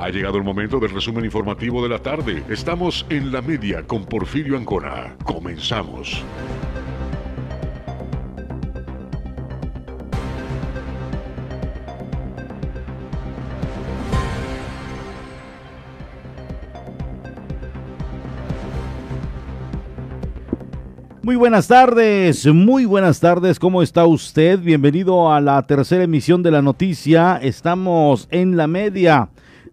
Ha llegado el momento del resumen informativo de la tarde. Estamos en la media con Porfirio Ancona. Comenzamos. Muy buenas tardes, muy buenas tardes, ¿cómo está usted? Bienvenido a la tercera emisión de la noticia. Estamos en la media.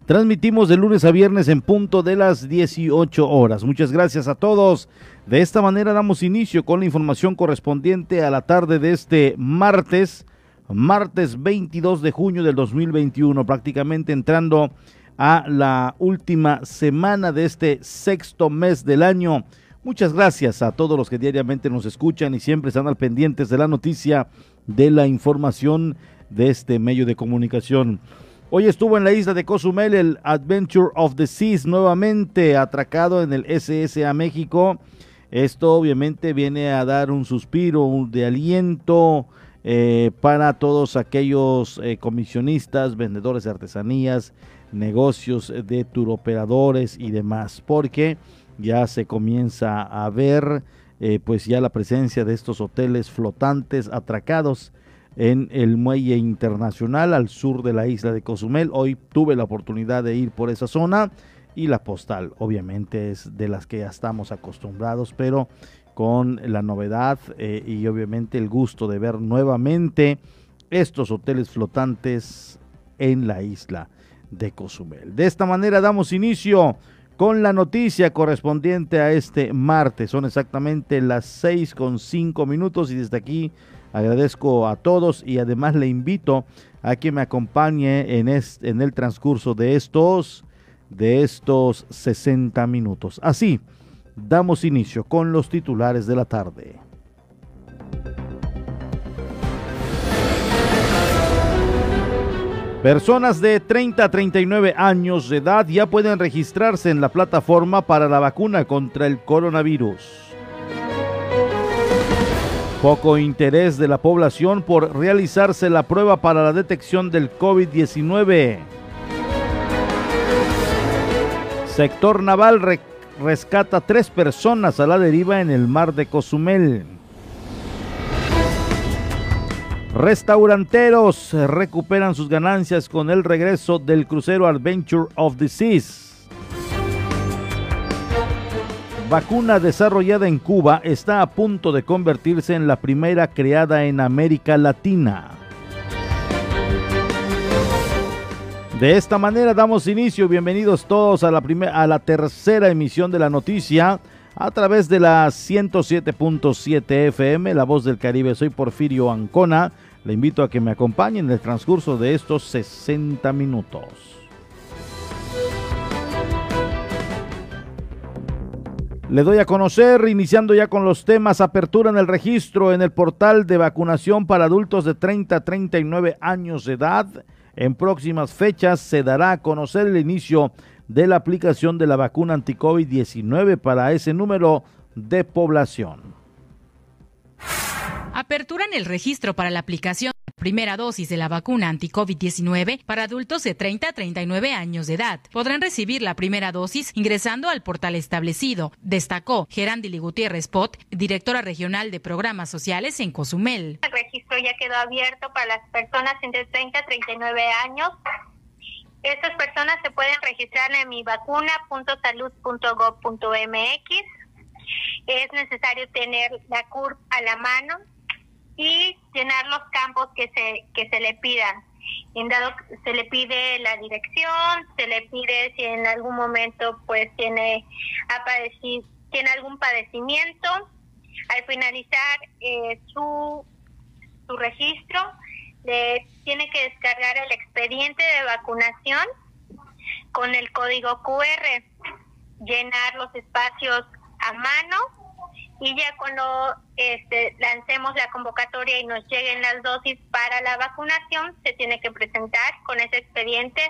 Transmitimos de lunes a viernes en punto de las 18 horas. Muchas gracias a todos. De esta manera damos inicio con la información correspondiente a la tarde de este martes, martes 22 de junio del 2021, prácticamente entrando a la última semana de este sexto mes del año. Muchas gracias a todos los que diariamente nos escuchan y siempre están al pendientes de la noticia, de la información de este medio de comunicación. Hoy estuvo en la isla de Cozumel el Adventure of the Seas nuevamente atracado en el SSA México. Esto obviamente viene a dar un suspiro de aliento eh, para todos aquellos eh, comisionistas, vendedores de artesanías, negocios de turoperadores y demás, porque ya se comienza a ver eh, pues ya la presencia de estos hoteles flotantes atracados en el muelle internacional al sur de la isla de Cozumel. Hoy tuve la oportunidad de ir por esa zona y la postal obviamente es de las que ya estamos acostumbrados, pero con la novedad eh, y obviamente el gusto de ver nuevamente estos hoteles flotantes en la isla de Cozumel. De esta manera damos inicio con la noticia correspondiente a este martes. Son exactamente las seis con cinco minutos y desde aquí agradezco a todos y además le invito a que me acompañe en, en el transcurso de estos, de estos 60 minutos. Así, damos inicio con los titulares de la tarde. Personas de 30 a 39 años de edad ya pueden registrarse en la plataforma para la vacuna contra el coronavirus. Poco interés de la población por realizarse la prueba para la detección del COVID-19. Sector naval rescata tres personas a la deriva en el mar de Cozumel. Restauranteros recuperan sus ganancias con el regreso del crucero Adventure of the Seas. Vacuna desarrollada en Cuba está a punto de convertirse en la primera creada en América Latina. De esta manera damos inicio, bienvenidos todos a la, a la tercera emisión de la noticia a través de la 107.7 FM, La Voz del Caribe. Soy Porfirio Ancona le invito a que me acompañe en el transcurso de estos 60 minutos. Le doy a conocer, iniciando ya con los temas, apertura en el registro en el portal de vacunación para adultos de 30 a 39 años de edad. En próximas fechas se dará a conocer el inicio de la aplicación de la vacuna anti-COVID-19 para ese número de población. Apertura en el registro para la aplicación primera dosis de la vacuna anti-COVID-19 para adultos de 30 a 39 años de edad. Podrán recibir la primera dosis ingresando al portal establecido, destacó Gerandili Gutiérrez Pot, directora regional de programas sociales en Cozumel. El registro ya quedó abierto para las personas entre 30 a 39 años estas personas se pueden registrar en mi vacuna.salud.gov.mx. Es necesario tener la CURP a la mano y llenar los campos que se, que se le pidan. Se le pide la dirección, se le pide si en algún momento pues tiene, tiene algún padecimiento. Al finalizar eh, su, su registro, le tiene que descargar el expediente de vacunación con el código QR, llenar los espacios a mano y ya cuando este, lancemos la convocatoria y nos lleguen las dosis para la vacunación, se tiene que presentar con ese expediente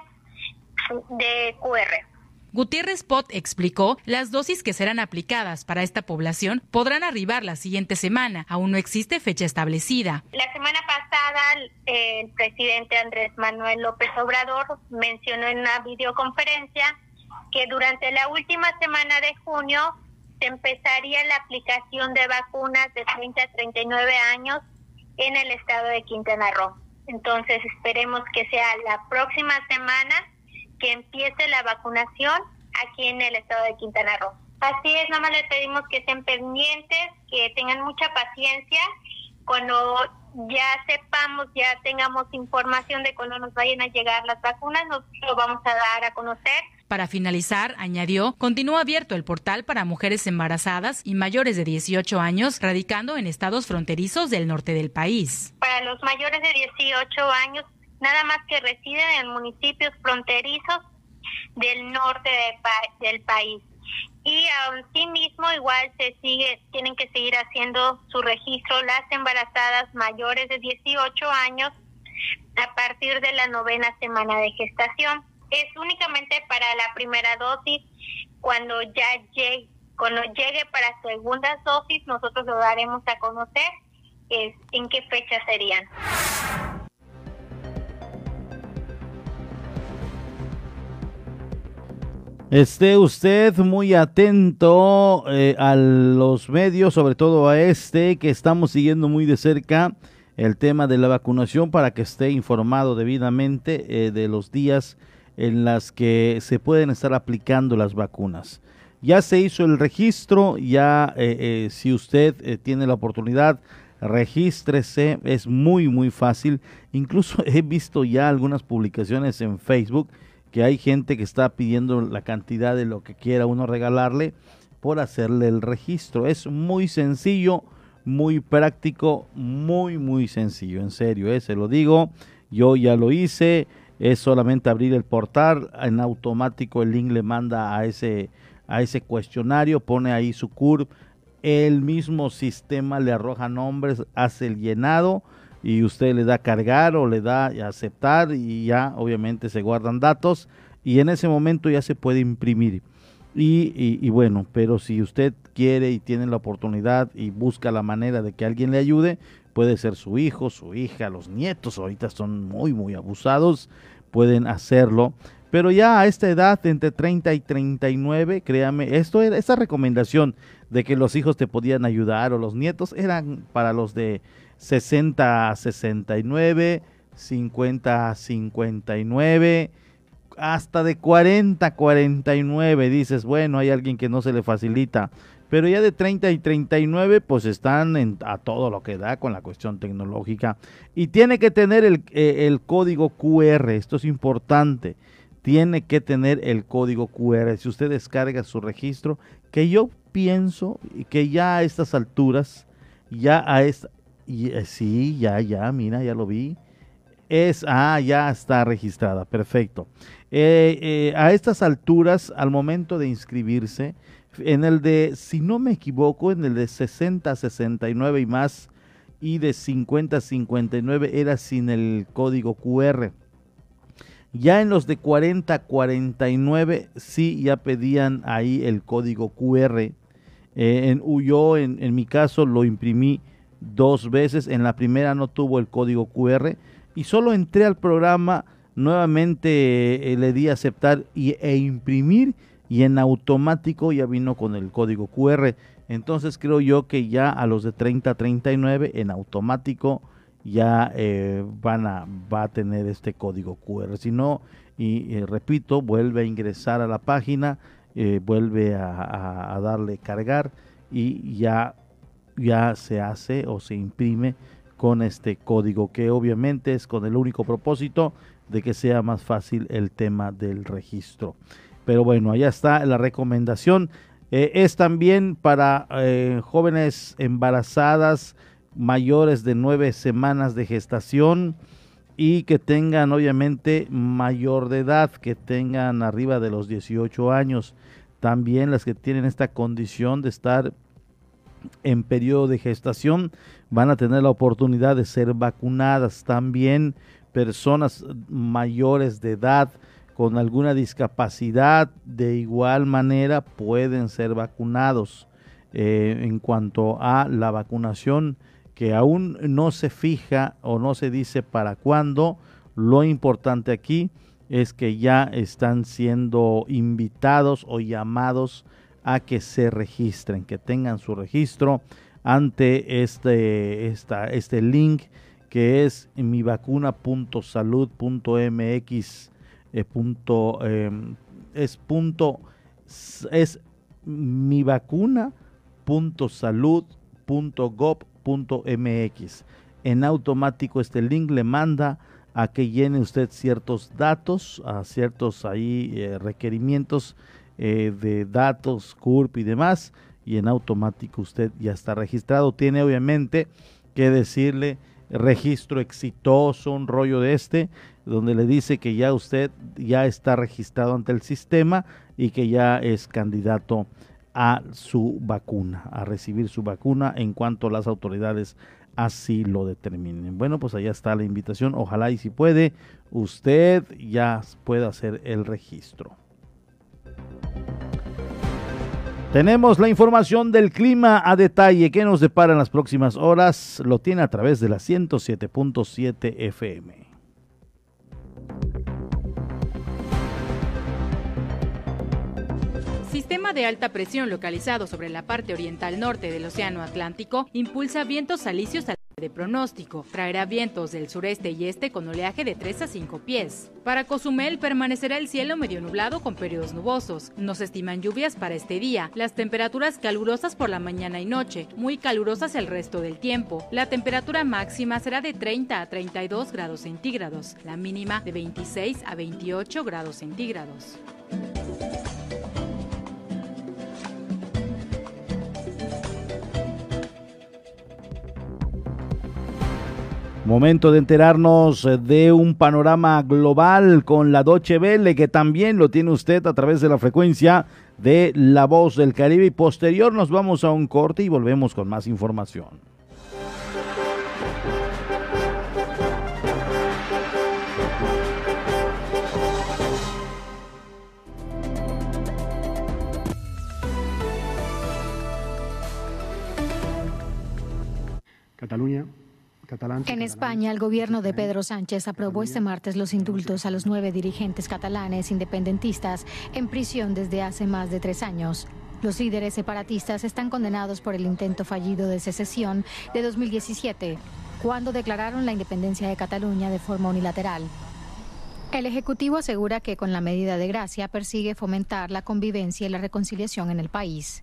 de QR. Gutiérrez Pot explicó, las dosis que serán aplicadas para esta población podrán arribar la siguiente semana. Aún no existe fecha establecida. La semana pasada el presidente Andrés Manuel López Obrador mencionó en una videoconferencia que durante la última semana de junio se empezaría la aplicación de vacunas de 30 a 39 años en el estado de Quintana Roo. Entonces esperemos que sea la próxima semana que empiece la vacunación aquí en el estado de Quintana Roo. Así es, nada más les pedimos que estén pendientes, que tengan mucha paciencia. Cuando ya sepamos, ya tengamos información de cuándo nos vayan a llegar las vacunas, nos lo vamos a dar a conocer para finalizar, añadió, continúa abierto el portal para mujeres embarazadas y mayores de 18 años radicando en estados fronterizos del norte del país. Para los mayores de 18 años, nada más que residen en municipios fronterizos del norte del país. Y mismo igual se sigue, tienen que seguir haciendo su registro las embarazadas mayores de 18 años a partir de la novena semana de gestación es únicamente para la primera dosis. Cuando ya llegue, cuando llegue para segunda dosis, nosotros lo daremos a conocer es, en qué fecha serían. Esté usted muy atento eh, a los medios, sobre todo a este, que estamos siguiendo muy de cerca el tema de la vacunación para que esté informado debidamente eh, de los días en las que se pueden estar aplicando las vacunas. Ya se hizo el registro, ya eh, eh, si usted eh, tiene la oportunidad, regístrese, es muy muy fácil. Incluso he visto ya algunas publicaciones en Facebook que hay gente que está pidiendo la cantidad de lo que quiera uno regalarle por hacerle el registro. Es muy sencillo, muy práctico, muy muy sencillo, en serio, se lo digo. Yo ya lo hice, es solamente abrir el portal, en automático el link le manda a ese, a ese cuestionario, pone ahí su CURP, el mismo sistema le arroja nombres, hace el llenado y usted le da cargar o le da aceptar y ya obviamente se guardan datos y en ese momento ya se puede imprimir. Y, y, bueno, pero si usted quiere y tiene la oportunidad y busca la manera de que alguien le ayude, puede ser su hijo, su hija, los nietos, ahorita son muy, muy abusados, pueden hacerlo. Pero ya a esta edad, entre 30 y 39, créame, esto era, esa recomendación de que los hijos te podían ayudar o los nietos eran para los de 60 a 69, 50 a 59, hasta de 40 a 49. Dices, bueno, hay alguien que no se le facilita pero ya de 30 y 39 pues están en, a todo lo que da con la cuestión tecnológica. Y tiene que tener el, eh, código QR, esto es importante, tiene que tener el código QR, si usted descarga su registro, que yo pienso que ya a estas alturas, ya a esta, eh, sí, ya, ya, mira, ya lo vi, es, ah, ya está registrada, perfecto. Eh, a estas alturas, al momento de inscribirse, en el de, si no me equivoco, en el de 60 69 y más y de 50 59 era sin el código QR. Ya en los de 40 49 sí ya pedían ahí el código QR. Eh, en, yo en, mi caso lo imprimí dos veces. En la primera no tuvo el código QR y solo entré al programa, nuevamente eh, le di aceptar y, e imprimir y en automático ya vino con el código QR. Entonces creo yo que ya a los de 30 a 39 en automático ya eh, van a, va a tener este código QR. Si no, y repito, vuelve a ingresar a la página, eh, vuelve a, a, darle cargar y ya, ya se hace o se imprime con este código que obviamente es con el único propósito de que sea más fácil el tema del registro. Pero bueno, allá está la recomendación. Eh, es también para eh, jóvenes embarazadas mayores de nueve semanas de gestación y que tengan obviamente mayor de edad, que tengan arriba de los 18 años. También las que tienen esta condición de estar en periodo de gestación van a tener la oportunidad de ser vacunadas. También personas mayores de edad con alguna discapacidad de igual manera pueden ser vacunados. Eh, en cuanto a la vacunación, que aún no se fija o no se dice para cuándo, lo importante aquí es que ya están siendo invitados o llamados a que se registren, que tengan su registro ante este, este link que es mivacuna.salud.mx punto, em, es punto es mi vacuna punto salud punto gov punto mx en automático este link le manda a que llene usted ciertos datos a ciertos ahí eh, requerimientos eh, de datos CURP y demás y en automático usted ya está registrado. Tiene obviamente que decirle registro exitoso un rollo de este donde le dice que ya usted ya está registrado ante el sistema y que ya es candidato a su vacuna, a recibir su vacuna en cuanto las autoridades así lo determinen. Bueno, pues allá está la invitación. Ojalá y si puede, usted ya pueda hacer el registro. Tenemos la información del clima a detalle que nos depara en las próximas horas. Lo tiene a través de la 107.7 FM. sistema de alta presión localizado sobre la parte oriental norte del Océano Atlántico impulsa vientos alisios al de pronóstico. Traerá vientos del sureste y este con oleaje de 3 a 5 pies. Para Cozumel permanecerá el cielo medio nublado con periodos nubosos. No se estiman lluvias para este día. Las temperaturas calurosas por la mañana y noche, muy calurosas el resto del tiempo. La temperatura máxima será de 30 a 32 grados centígrados, la mínima de 26 a 28 grados centígrados. Momento de enterarnos eh, de un panorama global con la Doche Vele, que también lo tiene usted a través de la frecuencia de La Voz del Caribe. Y posterior nos vamos a un corte y volvemos con más información. Cataluña en España, el gobierno de Pedro Sánchez aprobó este martes los indultos a los nueve dirigentes catalanes independentistas en prisión desde hace más de tres años. Los líderes separatistas están condenados por el intento fallido de secesión de 2017, cuando declararon la independencia de Cataluña de forma unilateral. El Ejecutivo asegura que con la medida de gracia persigue fomentar la convivencia y la reconciliación en el país.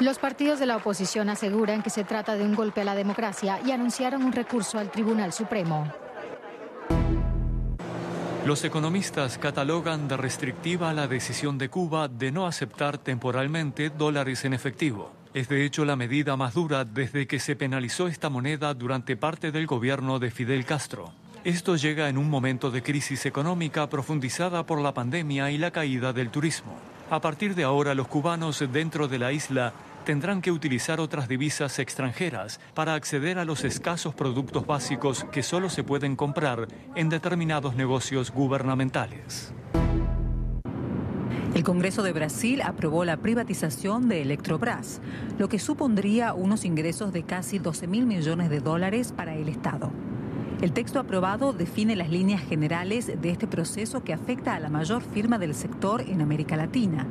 Los partidos de la oposición aseguran que se trata de un golpe a la democracia y anunciaron un recurso al Tribunal Supremo. Los economistas catalogan de restrictiva la decisión de Cuba de no aceptar temporalmente dólares en efectivo. Es de hecho la medida más dura desde que se penalizó esta moneda durante parte del gobierno de Fidel Castro. Esto llega en un momento de crisis económica profundizada por la pandemia y la caída del turismo. A partir de ahora, los cubanos dentro de la isla tendrán que utilizar otras divisas extranjeras para acceder a los escasos productos básicos que solo se pueden comprar en determinados negocios gubernamentales. El Congreso de Brasil aprobó la privatización de Electrobras, lo que supondría unos ingresos de casi 12 mil millones de dólares para el Estado. El texto aprobado define las líneas generales de este proceso que afecta a la mayor firma del sector en América Latina.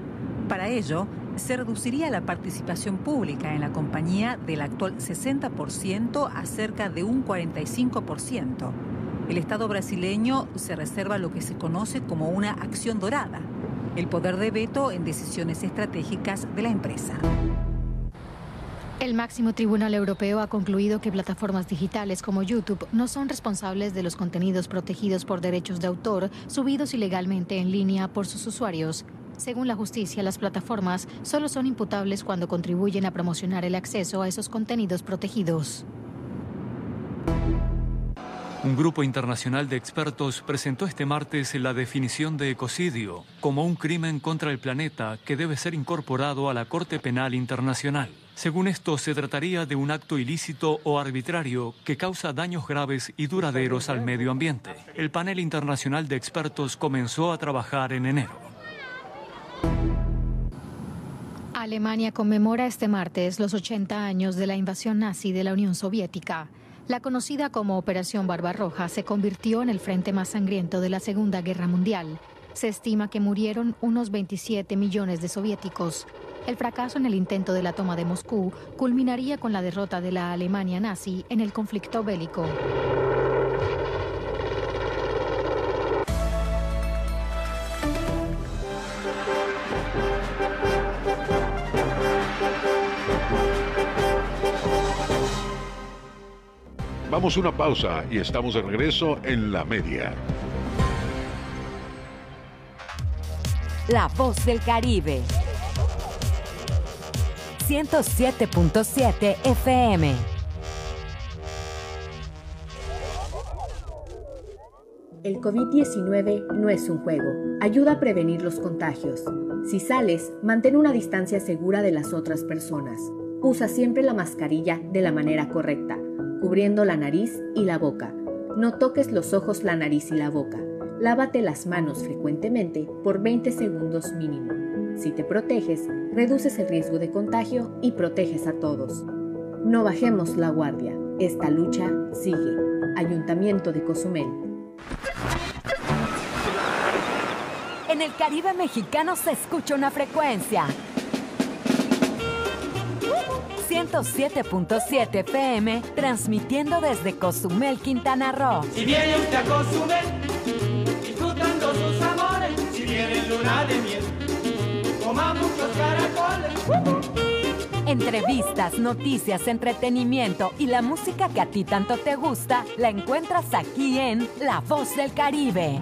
Para ello, se reduciría la participación pública en la compañía del actual 60% a cerca de un 45%. El Estado brasileño se reserva lo que se conoce como una acción dorada, el poder de veto en decisiones estratégicas de la empresa. El máximo tribunal europeo ha concluido que plataformas digitales como YouTube no son responsables de los contenidos protegidos por derechos de autor subidos ilegalmente en línea por sus usuarios. Según la justicia, las plataformas solo son imputables cuando contribuyen a promocionar el acceso a esos contenidos protegidos. Un grupo internacional de expertos presentó este martes la definición de ecocidio como un crimen contra el planeta que debe ser incorporado a la Corte Penal Internacional. Según esto, se trataría de un acto ilícito o arbitrario que causa daños graves y duraderos al medio ambiente. El panel internacional de expertos comenzó a trabajar en enero. Alemania conmemora este martes los 80 años de la invasión nazi de la Unión Soviética. La conocida como Operación Barbarroja se convirtió en el frente más sangriento de la Segunda Guerra Mundial. Se estima que murieron unos 27 millones de soviéticos. El fracaso en el intento de la toma de Moscú culminaría con la derrota de la Alemania nazi en el conflicto bélico. Vamos a una pausa y estamos de regreso en la media. La voz del Caribe. 107.7 FM. El COVID-19 no es un juego. Ayuda a prevenir los contagios. Si sales, mantén una distancia segura de las otras personas. Usa siempre la mascarilla de la manera correcta, cubriendo la nariz y la boca. No toques los ojos, la nariz y la boca. Lávate las manos frecuentemente por 20 segundos mínimo. Si te proteges, reduces el riesgo de contagio y proteges a todos. No bajemos la guardia. Esta lucha sigue. Ayuntamiento de Cozumel. En el Caribe mexicano se escucha una frecuencia. 107.7 FM, transmitiendo desde Cozumel, Quintana Roo. Si viene usted a Cozumel, disfrutando sus amores, si viene luna de miel muchos caracoles. Entrevistas, noticias, entretenimiento y la música que a ti tanto te gusta la encuentras aquí en La Voz del Caribe.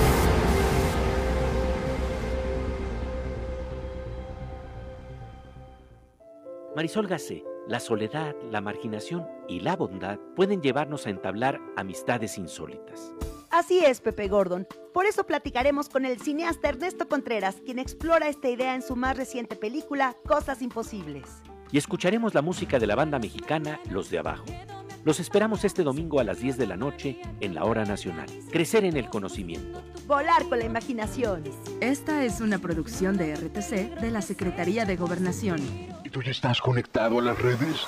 Marisol Gacé, la soledad, la marginación y la bondad pueden llevarnos a entablar amistades insólitas. Así es, Pepe Gordon. Por eso platicaremos con el cineasta Ernesto Contreras, quien explora esta idea en su más reciente película, Cosas Imposibles. Y escucharemos la música de la banda mexicana Los de Abajo. Los esperamos este domingo a las 10 de la noche en la Hora Nacional. Crecer en el conocimiento. Volar con la imaginación. Esta es una producción de RTC de la Secretaría de Gobernación. ¿Y tú ya estás conectado a las redes?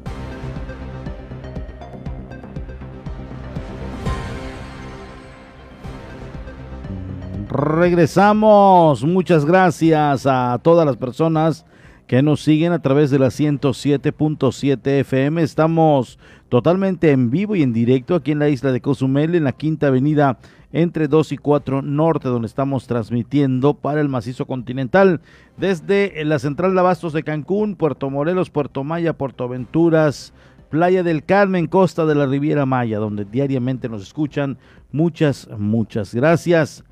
Regresamos. Muchas gracias a todas las personas que nos siguen a través de la 107.7 FM. Estamos totalmente en vivo y en directo aquí en la isla de Cozumel, en la Quinta Avenida entre 2 y 4 Norte, donde estamos transmitiendo para el macizo continental desde la Central de de Cancún, Puerto Morelos, Puerto Maya, Puerto Venturas, Playa del Carmen, Costa de la Riviera Maya, donde diariamente nos escuchan. Muchas, muchas gracias.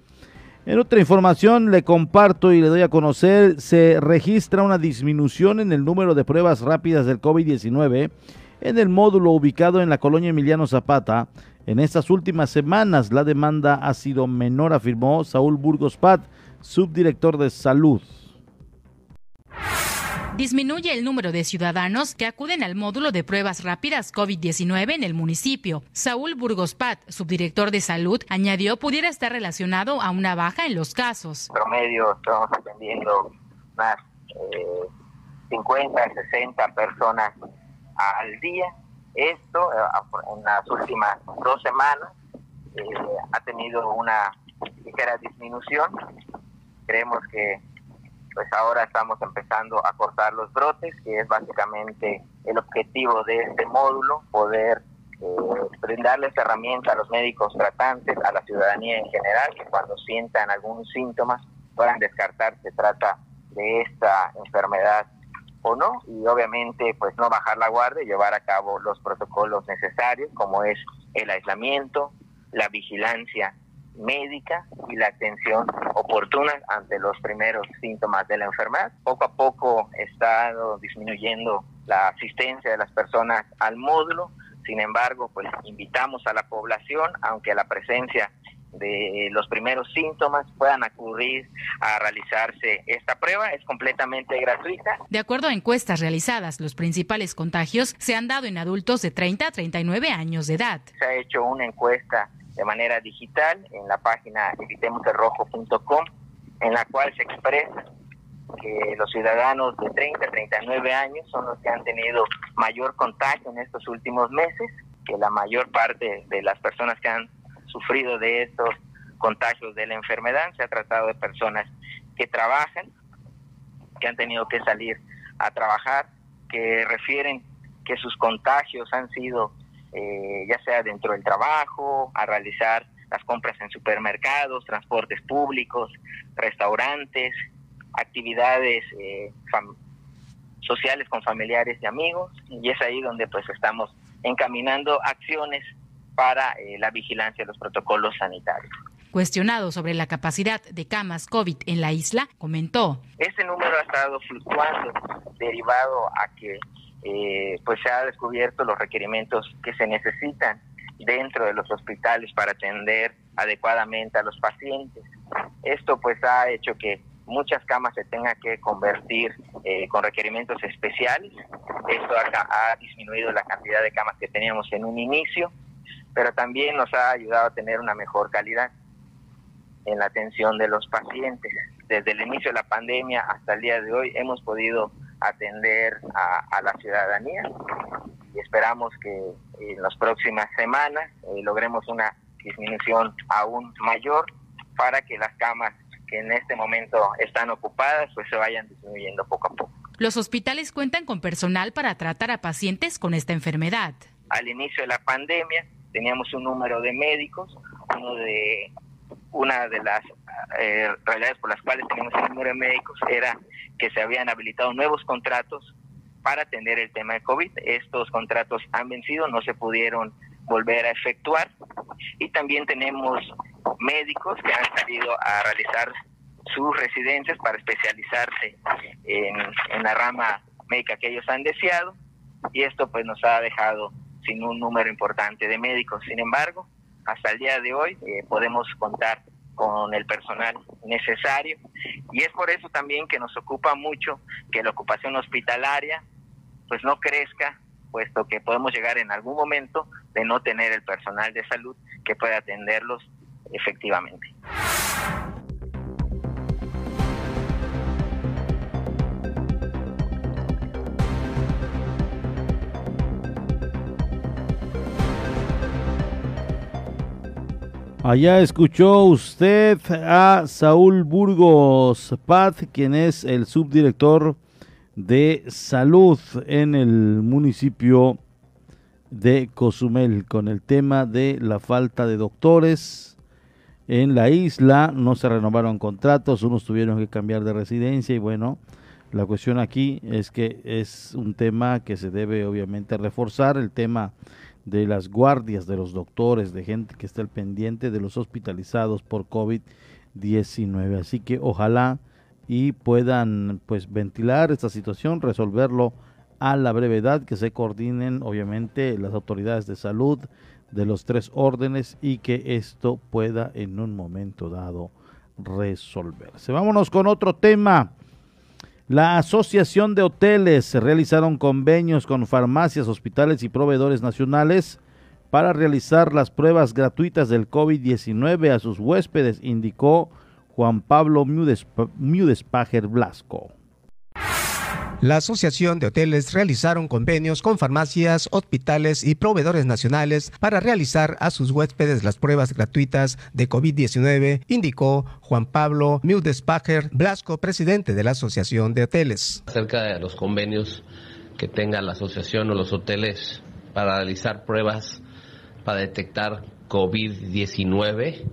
En otra información le comparto y le doy a conocer, se registra una disminución en el número de pruebas rápidas del COVID-19 en el módulo ubicado en la colonia Emiliano Zapata. En estas últimas semanas la demanda ha sido menor, afirmó Saúl Burgos Pat, subdirector de salud disminuye el número de ciudadanos que acuden al módulo de pruebas rápidas COVID-19 en el municipio. Saúl Burgos Pat, subdirector de salud, añadió pudiera estar relacionado a una baja en los casos. Promedio estamos atendiendo más 50, 60 personas al día. Esto eh, en las últimas dos semanas eh, ha tenido una ligera disminución. Creemos que pues ahora estamos empezando a cortar los brotes, que es básicamente el objetivo de este módulo, poder eh, brindarles herramientas a los médicos tratantes, a la ciudadanía en general, que cuando sientan algún síntoma puedan descartar si se trata de esta enfermedad o no, y obviamente pues no bajar la guardia y llevar a cabo los protocolos necesarios, como es el aislamiento, la vigilancia médica y la atención oportuna ante los primeros síntomas de la enfermedad. Poco a poco está disminuyendo la asistencia de las personas al módulo, sin embargo, pues invitamos a la población, aunque la presencia de los primeros síntomas puedan acudir a realizarse esta prueba. Es completamente gratuita. De acuerdo a encuestas realizadas, los principales contagios se han dado en adultos de 30 a 39 años de edad. Se ha hecho una encuesta de manera digital en la página evitemoselrojo.com, en la cual se expresa que los ciudadanos de 30 a 39 años son los que han tenido mayor contagio en estos últimos meses, que la mayor parte de las personas que han sufrido de estos contagios de la enfermedad se ha tratado de personas que trabajan, que han tenido que salir a trabajar, que refieren que sus contagios han sido eh, ya sea dentro del trabajo, a realizar las compras en supermercados, transportes públicos, restaurantes, actividades eh, sociales con familiares y amigos, y es ahí donde pues estamos encaminando acciones para eh, la vigilancia de los protocolos sanitarios. Cuestionado sobre la capacidad de camas COVID en la isla, comentó. Este número ha estado fluctuando derivado a que eh, pues se ha descubierto los requerimientos que se necesitan dentro de los hospitales para atender adecuadamente a los pacientes. Esto pues ha hecho que muchas camas se tengan que convertir eh, con requerimientos especiales. Esto ha, ha, disminuido la cantidad de camas que teníamos en un inicio, pero también nos ha ayudado a tener una mejor calidad en la atención de los pacientes. Desde el inicio de la pandemia hasta el día de hoy hemos podido atender a, la ciudadanía y esperamos que en las próximas semanas eh, logremos una disminución aún mayor para que las camas que en este momento están ocupadas pues se vayan disminuyendo poco a poco. Los hospitales cuentan con personal para tratar a pacientes con esta enfermedad. Al inicio de la pandemia teníamos un número de médicos, uno de una de las eh, realidades por las cuales tenemos el número de médicos era que se habían habilitado nuevos contratos para atender el tema de COVID. Estos contratos han vencido, no se pudieron volver a efectuar. Y también tenemos médicos que han salido a realizar sus residencias para especializarse en, la rama médica que ellos han deseado. Y esto pues nos ha dejado sin un número importante de médicos. Sin embargo, hasta el día de hoy eh, podemos contar con el personal necesario y es por eso también que nos ocupa mucho que la ocupación hospitalaria pues no crezca puesto que podemos llegar en algún momento de no tener el personal de salud que pueda atenderlos efectivamente. Allá escuchó usted a Saúl Burgos Paz, quien es el subdirector de salud en el municipio de Cozumel con el tema de la falta de doctores en la isla. No se renovaron contratos, unos tuvieron que cambiar de residencia y bueno, la cuestión aquí es que es un tema que se debe obviamente reforzar, el tema de las guardias, de los doctores, de gente que está al pendiente de los hospitalizados por COVID-19. Así que ojalá y puedan pues ventilar esta situación, resolverlo a la brevedad, que se coordinen obviamente las autoridades de salud de los tres órdenes y que esto pueda en un momento dado resolverse. Vámonos con otro tema. La Asociación de Hoteles realizaron convenios con farmacias, hospitales y proveedores nacionales para realizar las pruebas gratuitas del COVID-19 a sus huéspedes, indicó Juan Pablo Mudespager Blasco. La Asociación de Hoteles realizaron convenios con farmacias, hospitales y proveedores nacionales para realizar a sus huéspedes las pruebas gratuitas de COVID-19, indicó Juan Pablo Mildespacher Blasco, presidente de la Asociación de Hoteles. Acerca de los convenios que tenga la asociación o los hoteles para realizar pruebas para detectar COVID-19,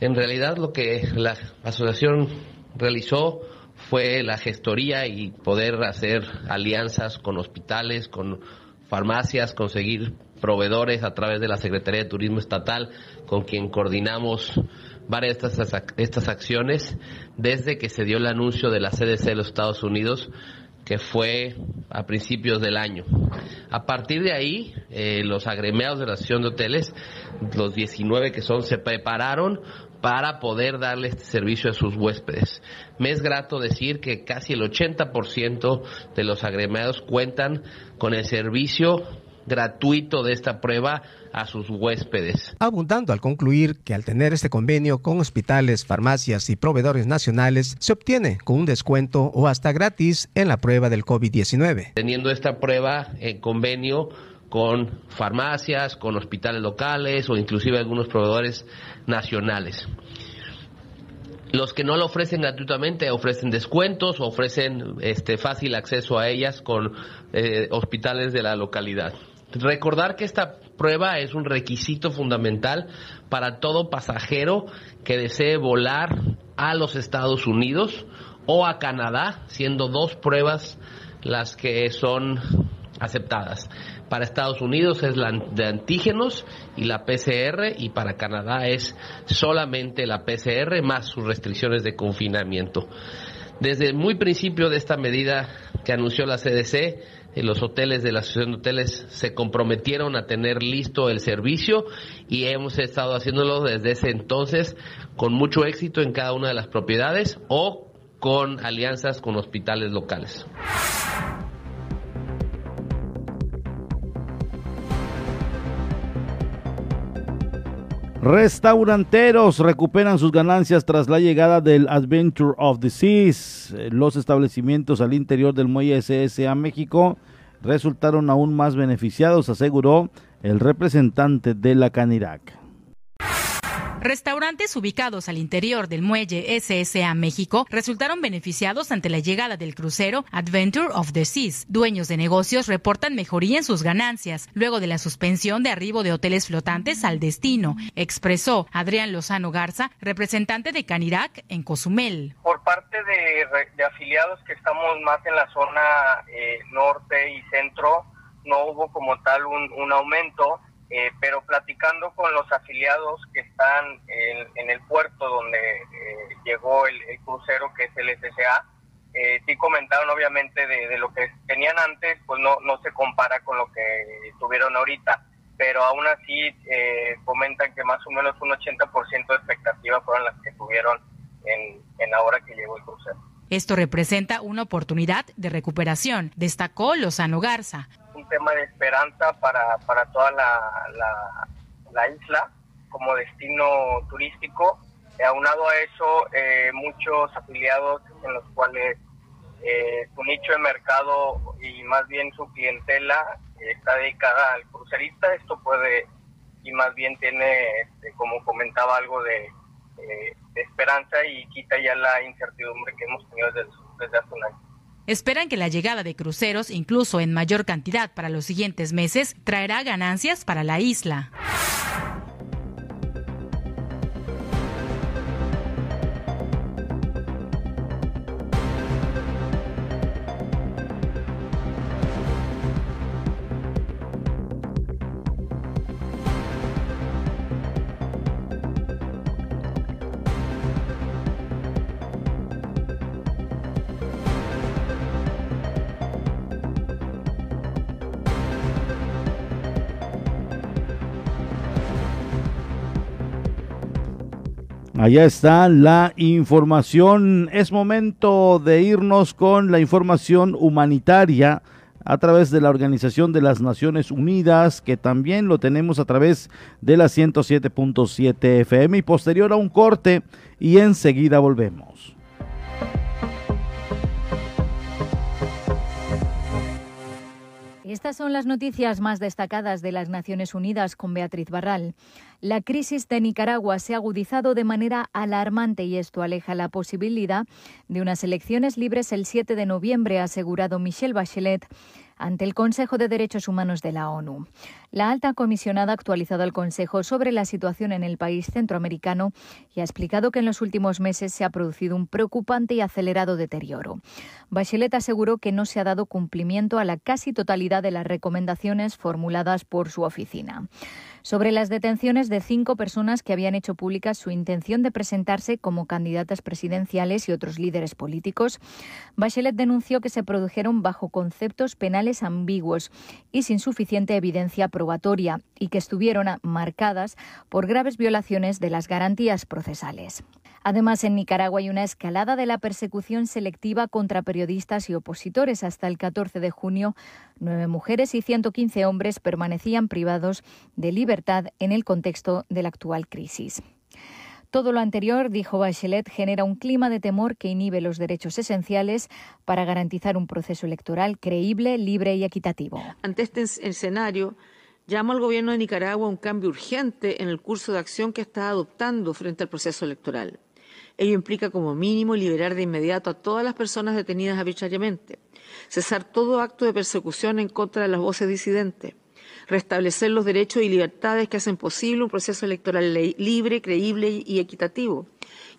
en realidad lo que la asociación realizó fue la gestoría y poder hacer alianzas con hospitales, con farmacias, conseguir proveedores a través de la Secretaría de Turismo Estatal, con quien coordinamos varias de estas, estas acciones desde que se dio el anuncio de la CDC de los Estados Unidos, que fue a principios del año. A partir de ahí, eh, los agremiados de la Asociación de Hoteles, los 19 que son, se prepararon para poder darle este servicio a sus huéspedes. Me es grato decir que casi el 80% de los agremiados cuentan con el servicio gratuito de esta prueba a sus huéspedes. Abundando al concluir que al tener este convenio con hospitales, farmacias y proveedores nacionales, se obtiene con un descuento o hasta gratis en la prueba del COVID-19. Teniendo esta prueba en convenio con farmacias, con hospitales locales o inclusive algunos proveedores nacionales. Los que no lo ofrecen gratuitamente ofrecen descuentos ofrecen este fácil acceso a ellas con eh, hospitales de la localidad. Recordar que esta prueba es un requisito fundamental para todo pasajero que desee volar a los Estados Unidos o a Canadá, siendo dos pruebas las que son aceptadas. Para Estados Unidos es la de antígenos y la PCR y para Canadá es solamente la PCR más sus restricciones de confinamiento. Desde el muy principio de esta medida que anunció la CDC, los hoteles de la Asociación de Hoteles se comprometieron a tener listo el servicio y hemos estado haciéndolo desde ese entonces con mucho éxito en cada una de las propiedades o con alianzas con hospitales locales. Restauranteros recuperan sus ganancias tras la llegada del Adventure of the Seas. Los establecimientos al interior del muelle SS a México resultaron aún más beneficiados, aseguró el representante de la Canirac. Restaurantes ubicados al interior del muelle SSA México resultaron beneficiados ante la llegada del crucero Adventure of the Seas. Dueños de negocios reportan mejoría en sus ganancias luego de la suspensión de arribo de hoteles flotantes al destino, expresó Adrián Lozano Garza, representante de Canirac en Cozumel. Por parte de, afiliados que estamos más en la zona eh, norte y centro, no hubo como tal un aumento eh, pero platicando con los afiliados que están en, el puerto donde eh, llegó el, crucero, que es el SCA, eh, sí comentaron obviamente de, lo que tenían antes, pues no, no se compara con lo que tuvieron ahorita, pero aún así eh, comentan que más o menos un 80% de expectativa fueron las que tuvieron en, en la hora que llegó el crucero. Esto representa una oportunidad de recuperación, destacó Lozano Garza tema de esperanza para, para toda la, la, isla como destino turístico. aunado a eso, eh, muchos afiliados en los cuales eh, su nicho de mercado y más bien su clientela está dedicada al crucerista. Esto puede y más bien tiene, este, como comentaba, algo de, eh, de esperanza y quita ya la incertidumbre que hemos tenido desde hace un año. Esperan que la llegada de cruceros, incluso en mayor cantidad para los siguientes meses, traerá ganancias para la isla. Allá está la información. Es momento de irnos con la información humanitaria a través de la Organización de las Naciones Unidas, que también lo tenemos a través de la 107.7 FM y posterior a un corte y enseguida volvemos. Estas son las noticias más destacadas de las Naciones Unidas con Beatriz Barral. La crisis de Nicaragua se ha agudizado de manera alarmante y esto aleja la posibilidad de unas elecciones libres el 7 de noviembre, ha asegurado Michelle Bachelet ante el Consejo de Derechos Humanos de la ONU. La alta comisionada ha actualizado al Consejo sobre la situación en el país centroamericano y ha explicado que en los últimos meses se ha producido un preocupante y acelerado deterioro. Bachelet aseguró que no se ha dado cumplimiento a la casi totalidad de las recomendaciones formuladas por su oficina sobre las detenciones de cinco personas que habían hecho pública su intención de presentarse como candidatas presidenciales y otros líderes políticos, Bachelet denunció que se produjeron bajo conceptos penales ambiguos y sin suficiente evidencia probatoria y que estuvieron marcadas por graves violaciones de las garantías procesales. Además, en Nicaragua hay una escalada de la persecución selectiva contra periodistas y opositores. Hasta el 14 de junio, nueve mujeres y 115 hombres permanecían privados de libertad en el contexto de la actual crisis. Todo lo anterior, dijo Bachelet, genera un clima de temor que inhibe los derechos esenciales para garantizar un proceso electoral creíble, libre y equitativo. Ante este escenario, llamo al gobierno de Nicaragua a un cambio urgente en el curso de acción que está adoptando frente al proceso electoral. Ello implica como mínimo liberar de inmediato a todas las personas detenidas arbitrariamente, cesar todo acto de persecución en contra de las voces disidentes, restablecer los derechos y libertades que hacen posible un proceso electoral libre, creíble y equitativo,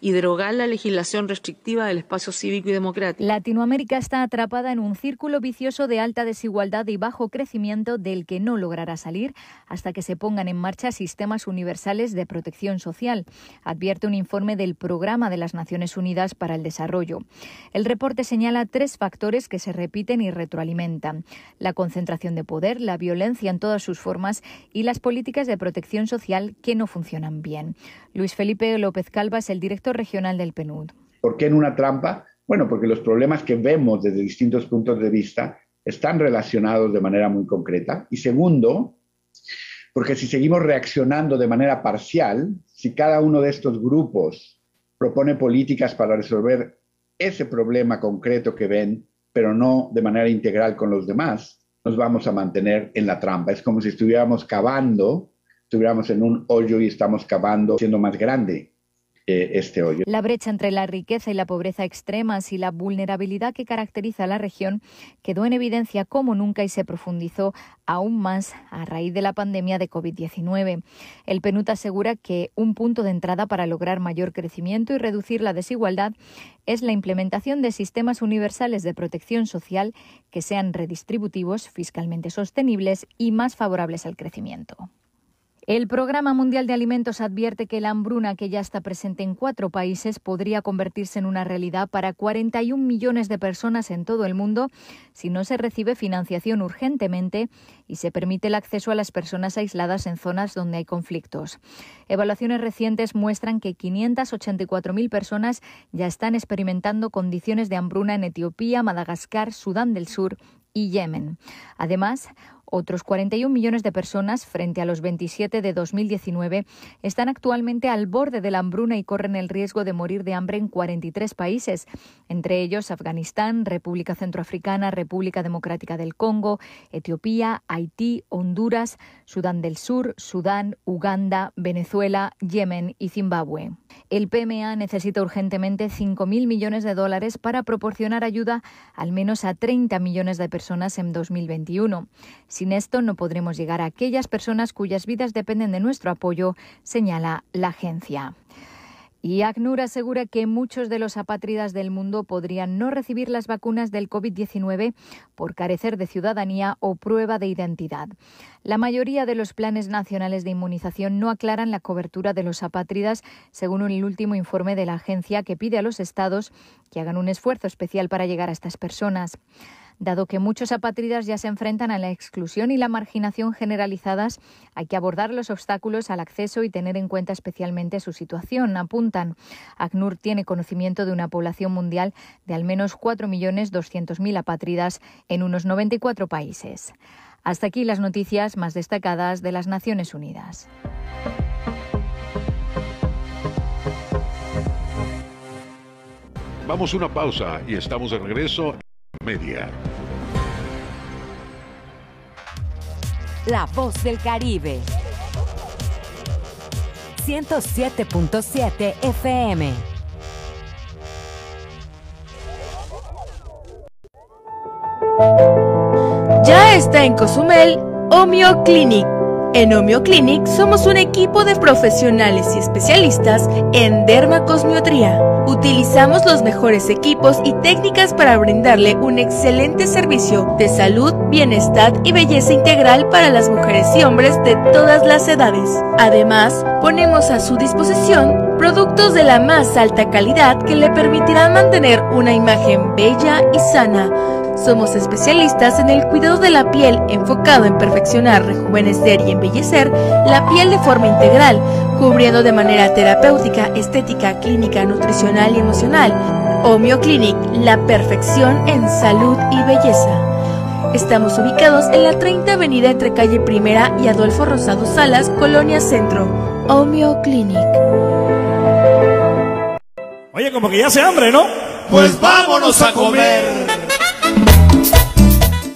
y derogar la legislación restrictiva del espacio cívico y democrático. Latinoamérica está atrapada en un círculo vicioso de alta desigualdad y bajo crecimiento del que no logrará salir hasta que se pongan en marcha sistemas universales de protección social, advierte un informe del Programa de las Naciones Unidas para el Desarrollo. El reporte señala tres factores que se repiten y retroalimentan. La concentración de poder, la violencia en todas sus formas y las políticas de protección social que no funcionan bien. Luis Felipe López Calva es el director regional del PNUD. ¿Por qué en una trampa? Bueno, porque los problemas que vemos desde distintos puntos de vista están relacionados de manera muy concreta. Y segundo, porque si seguimos reaccionando de manera parcial, si cada uno de estos grupos propone políticas para resolver ese problema concreto que ven, pero no de manera integral con los demás, nos vamos a mantener en la trampa. Es como si estuviéramos cavando, estuviéramos en un hoyo y estamos cavando siendo más grande este. La brecha entre la riqueza y la pobreza extremas y la vulnerabilidad que caracteriza a la región quedó en evidencia como nunca y se profundizó aún más a raíz de la pandemia de COVID-19. El PNUD asegura que un punto de entrada para lograr mayor crecimiento y reducir la desigualdad es la implementación de sistemas universales de protección social que sean redistributivos, fiscalmente sostenibles y más favorables al crecimiento. El Programa Mundial de Alimentos advierte que la hambruna, que ya está presente en cuatro países, podría convertirse en una realidad para 41 millones de personas en todo el mundo si no se recibe financiación urgentemente y se permite el acceso a las personas aisladas en zonas donde hay conflictos. Evaluaciones recientes muestran que 584.000 personas ya están experimentando condiciones de hambruna en Etiopía, Madagascar, Sudán del Sur y Yemen. Además, Otros 41 millones de personas, frente a los 27 de 2019, están actualmente al borde de la hambruna y corren el riesgo de morir de hambre en 43 países, entre ellos Afganistán, República Centroafricana, República Democrática del Congo, Etiopía, Haití, Honduras, Sudán del Sur, Sudán, Uganda, Venezuela, Yemen y Zimbabue. El PMA necesita urgentemente 5.000 millones de dólares para proporcionar ayuda al menos a 30 millones de personas en 2021. Sin esto no podremos llegar a aquellas personas cuyas vidas dependen de nuestro apoyo, señala la agencia. Y ACNUR asegura que muchos de los apátridas del mundo podrían no recibir las vacunas del COVID-19 por carecer de ciudadanía o prueba de identidad. La mayoría de los planes nacionales de inmunización no aclaran la cobertura de los apátridas, según el último informe de la agencia que pide a los estados que hagan un esfuerzo especial para llegar a estas personas. Dado que muchos apátridas ya se enfrentan a la exclusión y la marginación generalizadas, hay que abordar los obstáculos al acceso y tener en cuenta especialmente su situación, apuntan. ACNUR tiene conocimiento de una población mundial de al menos 4.200.000 apátridas en unos 94 países. Hasta aquí las noticias más destacadas de las Naciones Unidas. Vamos a una pausa y estamos de regreso Media. La voz del Caribe. 107.7 FM. Ya está en Cozumel Omio Clinic en Homeo Clinic somos un equipo de profesionales y especialistas en dermacosmiotría. Utilizamos los mejores equipos y técnicas para brindarle un excelente servicio de salud, bienestar y belleza integral para las mujeres y hombres de todas las edades. Además, ponemos a su disposición productos de la más alta calidad que le permitirán mantener una imagen bella y sana somos especialistas en el cuidado de la piel enfocado en perfeccionar, rejuvenecer y embellecer la piel de forma integral, cubriendo de manera terapéutica, estética, clínica, nutricional y emocional. Omio Clinic, la perfección en salud y belleza. Estamos ubicados en la 30 Avenida entre calle Primera y Adolfo Rosado Salas, Colonia Centro. Omio Clinic. Oye, como que ya se hambre, ¿no? Pues vámonos a comer.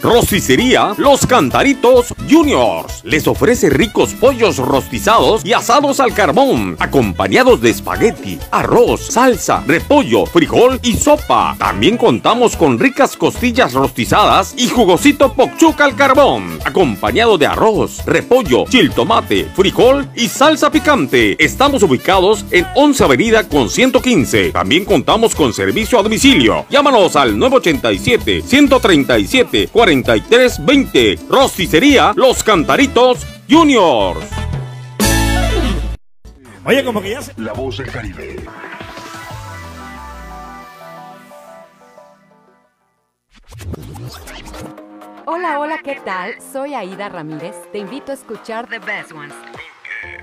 Rosticería Los Cantaritos Juniors les ofrece ricos pollos rostizados y asados al carbón, acompañados de espagueti, arroz, salsa, repollo, frijol y sopa. También contamos con ricas costillas rostizadas y jugosito pokchuca al carbón, acompañado de arroz, repollo, chiltomate, frijol y salsa picante. Estamos ubicados en 11 Avenida con 115. También contamos con servicio a domicilio. Llámanos al 987 137 40 3320. Rosticería Los Cantaritos Juniors. Oye, como que ya se... La voz del Caribe. Hola, hola, ¿qué tal? Soy Aida Ramírez. Te invito a escuchar The Best Ones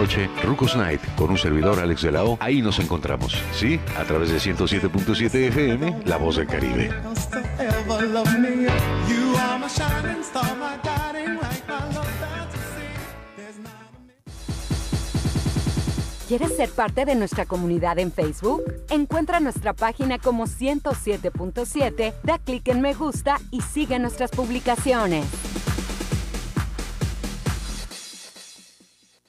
noche, Rucos Night, con un servidor Alex de la O. Ahí nos encontramos, ¿sí? A través de 107.7 FM, La Voz del Caribe. ¿Quieres ser parte de nuestra comunidad en Facebook? Encuentra nuestra página como 107.7, da clic en me gusta y sigue nuestras publicaciones.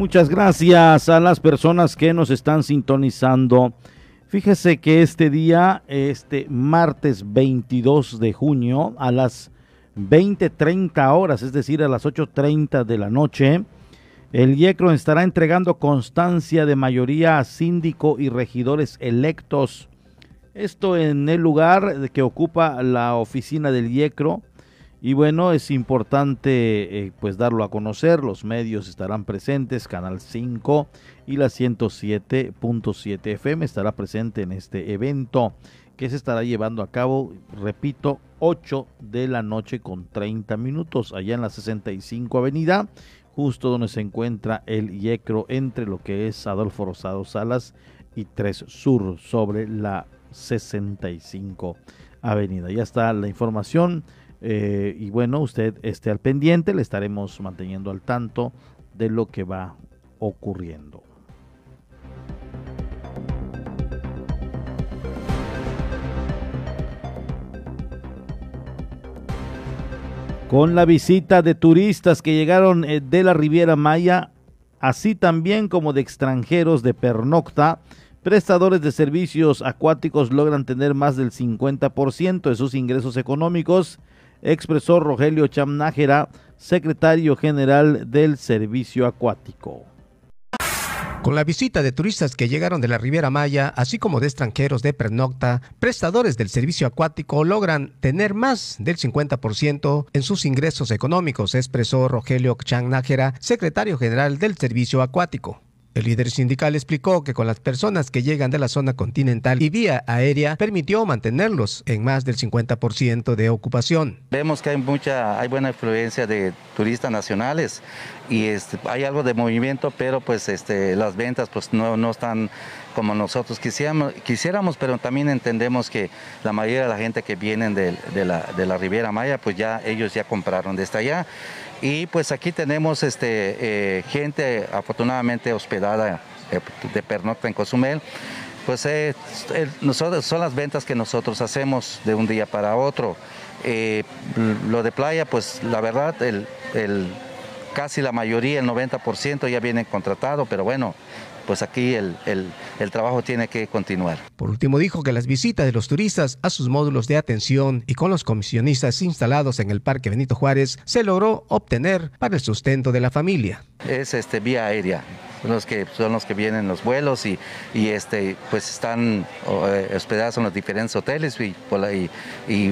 Muchas gracias a las personas que nos están sintonizando. Fíjese que este día, este martes 22 de junio, a las 20:30 horas, es decir, a las 8:30 de la noche, el IECRO estará entregando constancia de mayoría a síndico y regidores electos. Esto en el lugar que ocupa la oficina del IECRO y bueno, es importante eh, pues darlo a conocer, los medios estarán presentes, Canal 5 y la 107.7 FM estará presente en este evento que se estará llevando a cabo, repito, 8 de la noche con 30 minutos, allá en la 65 Avenida, justo donde se encuentra el IECRO entre lo que es Adolfo Rosado Salas y 3 Sur, sobre la 65 Avenida. Ya está la información eh, y bueno, usted esté al pendiente, le estaremos manteniendo al tanto de lo que va ocurriendo. Con la visita de turistas que llegaron eh, de la Riviera Maya, así también como de extranjeros de pernocta, prestadores de servicios acuáticos logran tener más del 50% de sus ingresos económicos expresó Rogelio Chamnájera, secretario general del Servicio Acuático. Con la visita de turistas que llegaron de la Riviera Maya, así como de extranjeros de pernocta, prestadores del servicio acuático logran tener más del 50% en sus ingresos económicos, expresó Rogelio Chamnájera, secretario general del Servicio Acuático. El líder sindical explicó que con las personas que llegan de la zona continental y vía aérea permitió mantenerlos en más del 50% de ocupación. Vemos que hay mucha, hay buena influencia de turistas nacionales y este, hay algo de movimiento, pero pues este, las ventas pues no, no están como nosotros quisiéramos, quisiéramos, pero también entendemos que la mayoría de la gente que vienen de, la, de la Riviera Maya, pues ya ellos ya compraron desde allá y pues aquí tenemos este, eh, gente afortunadamente hospedada eh, de pernocta en Cozumel. Pues eh, nosotros, son las ventas que nosotros hacemos de un día para otro. lo de playa, pues la verdad, el, el, casi la mayoría, el 90% ya vienen contratados, pero bueno, pues aquí el, el, trabajo tiene que continuar. Por último, dijo que las visitas de los turistas a sus módulos de atención y con los comisionistas instalados en el Parque Benito Juárez se logró obtener para el sustento de la familia. Es este, vía aérea los que son los que vienen los vuelos y, y este pues están eh, hospedados en los diferentes hoteles y,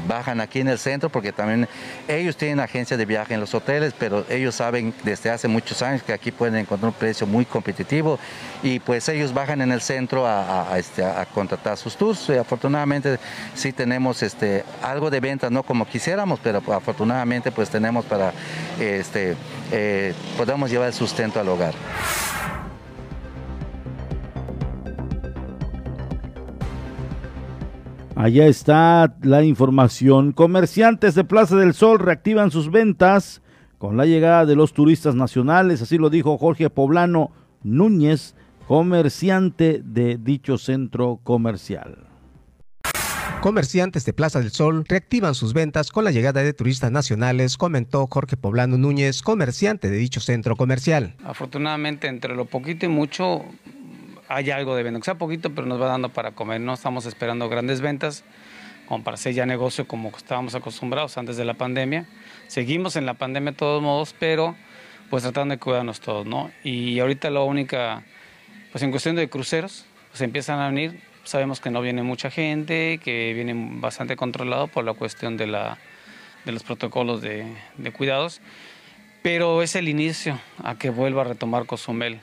bajan aquí en el centro porque también ellos tienen agencia de viaje en los hoteles, pero ellos saben desde hace muchos años que aquí pueden encontrar un precio muy competitivo y pues ellos bajan en el centro a, este, a contratar sus tours. Y afortunadamente sí tenemos este, algo de ventas, no como quisiéramos, pero afortunadamente pues tenemos para este, eh, podemos llevar el sustento al hogar. Allá está la información. Comerciantes de Plaza del Sol reactivan sus ventas con la llegada de los turistas nacionales, así lo dijo Jorge Poblano Núñez, comerciante de dicho centro comercial. Comerciantes de Plaza del Sol reactivan sus ventas con la llegada de turistas nacionales, comentó Jorge Poblano Núñez, comerciante de dicho centro comercial. Afortunadamente, entre lo poquito y mucho, hay algo de venta, sea poquito, pero nos va dando para comer. No estamos esperando grandes ventas, como para hacer ya negocio como estábamos acostumbrados antes de la pandemia. Seguimos en la pandemia de todos modos, pero pues tratando de cuidarnos todos, ¿no? Y ahorita la única, pues en cuestión de cruceros, pues empiezan a venir, sabemos que no viene mucha gente, que vienen bastante controlado por la cuestión de, la, de los protocolos de, de cuidados, pero es el inicio a que vuelva a retomar Cozumel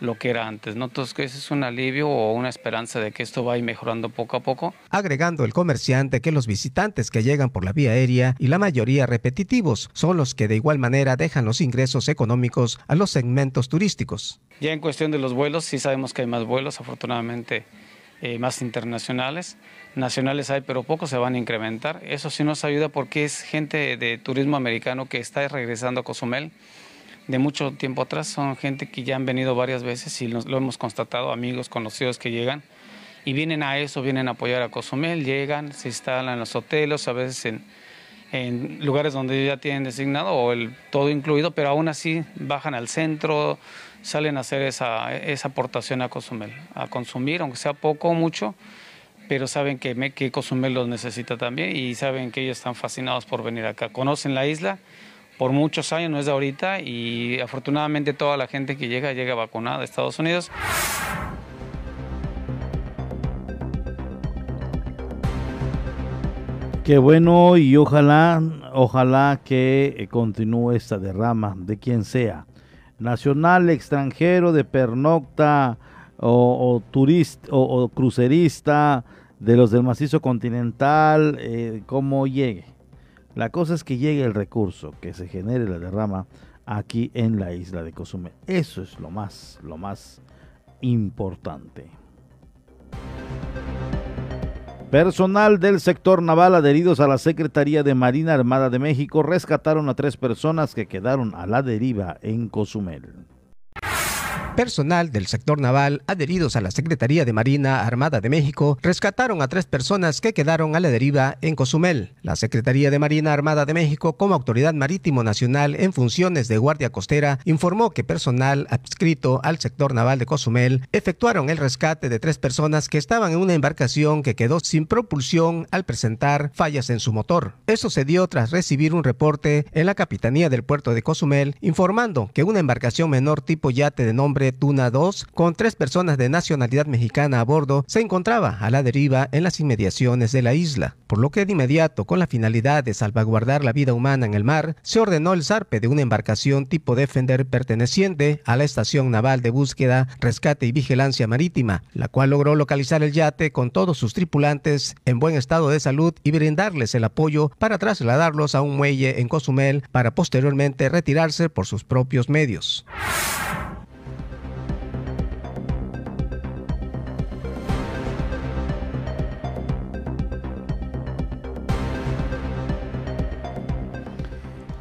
lo que era antes, ¿no? Entonces, ese es un alivio o una esperanza de que esto va a ir mejorando poco a poco. Agregando el comerciante que los visitantes que llegan por la vía aérea y la mayoría repetitivos son los que de igual manera dejan los ingresos económicos a los segmentos turísticos. Ya en cuestión de los vuelos, sí sabemos que hay más vuelos, afortunadamente eh, más internacionales. Nacionales hay, pero pocos se van a incrementar. Eso sí nos ayuda porque es gente de turismo americano que está regresando a Cozumel de mucho tiempo atrás, son gente que ya han venido varias veces y lo hemos constatado, amigos, conocidos que llegan y vienen a eso, vienen a apoyar a Cozumel, llegan, se instalan en los hoteles, a veces en, en lugares donde ya tienen designado o el todo incluido, pero aún así bajan al centro, salen a hacer esa, esa aportación a Cozumel, a consumir, aunque sea poco o mucho, pero saben que, que Cozumel los necesita también y saben que ellos están fascinados por venir acá. Conocen la isla por muchos años, no es de ahorita, y afortunadamente toda la gente que llega llega vacunada de Estados Unidos. Qué bueno y ojalá, ojalá que continúe esta derrama de quien sea, nacional, extranjero, de pernocta o, turista o, crucerista, de los del macizo continental, eh, como llegue la cosa es que llegue el recurso, que se genere la derrama aquí en la isla de Cozumel. Eso es lo más, lo más importante. Personal del sector naval adheridos a la Secretaría de Marina Armada de México rescataron a tres personas que quedaron a la deriva en Cozumel. Personal del sector naval adheridos a la Secretaría de Marina Armada de México rescataron a tres personas que quedaron a la deriva en Cozumel. La Secretaría de Marina Armada de México, como autoridad marítimo nacional en funciones de guardia costera, informó que personal adscrito al sector naval de Cozumel efectuaron el rescate de tres personas que estaban en una embarcación que quedó sin propulsión al presentar fallas en su motor. Eso se dio tras recibir un reporte en la Capitanía del Puerto de Cozumel informando que una embarcación menor tipo yate de nombre Tuna 2, con tres personas de nacionalidad mexicana a bordo, se encontraba a la deriva en las inmediaciones de la isla, por lo que de inmediato, con la finalidad de salvaguardar la vida humana en el mar, se ordenó el zarpe de una embarcación tipo Defender perteneciente a la Estación Naval de Búsqueda, Rescate y Vigilancia Marítima, la cual logró localizar el yate con todos sus tripulantes en buen estado de salud y brindarles el apoyo para trasladarlos a un muelle en Cozumel para posteriormente retirarse por sus propios medios.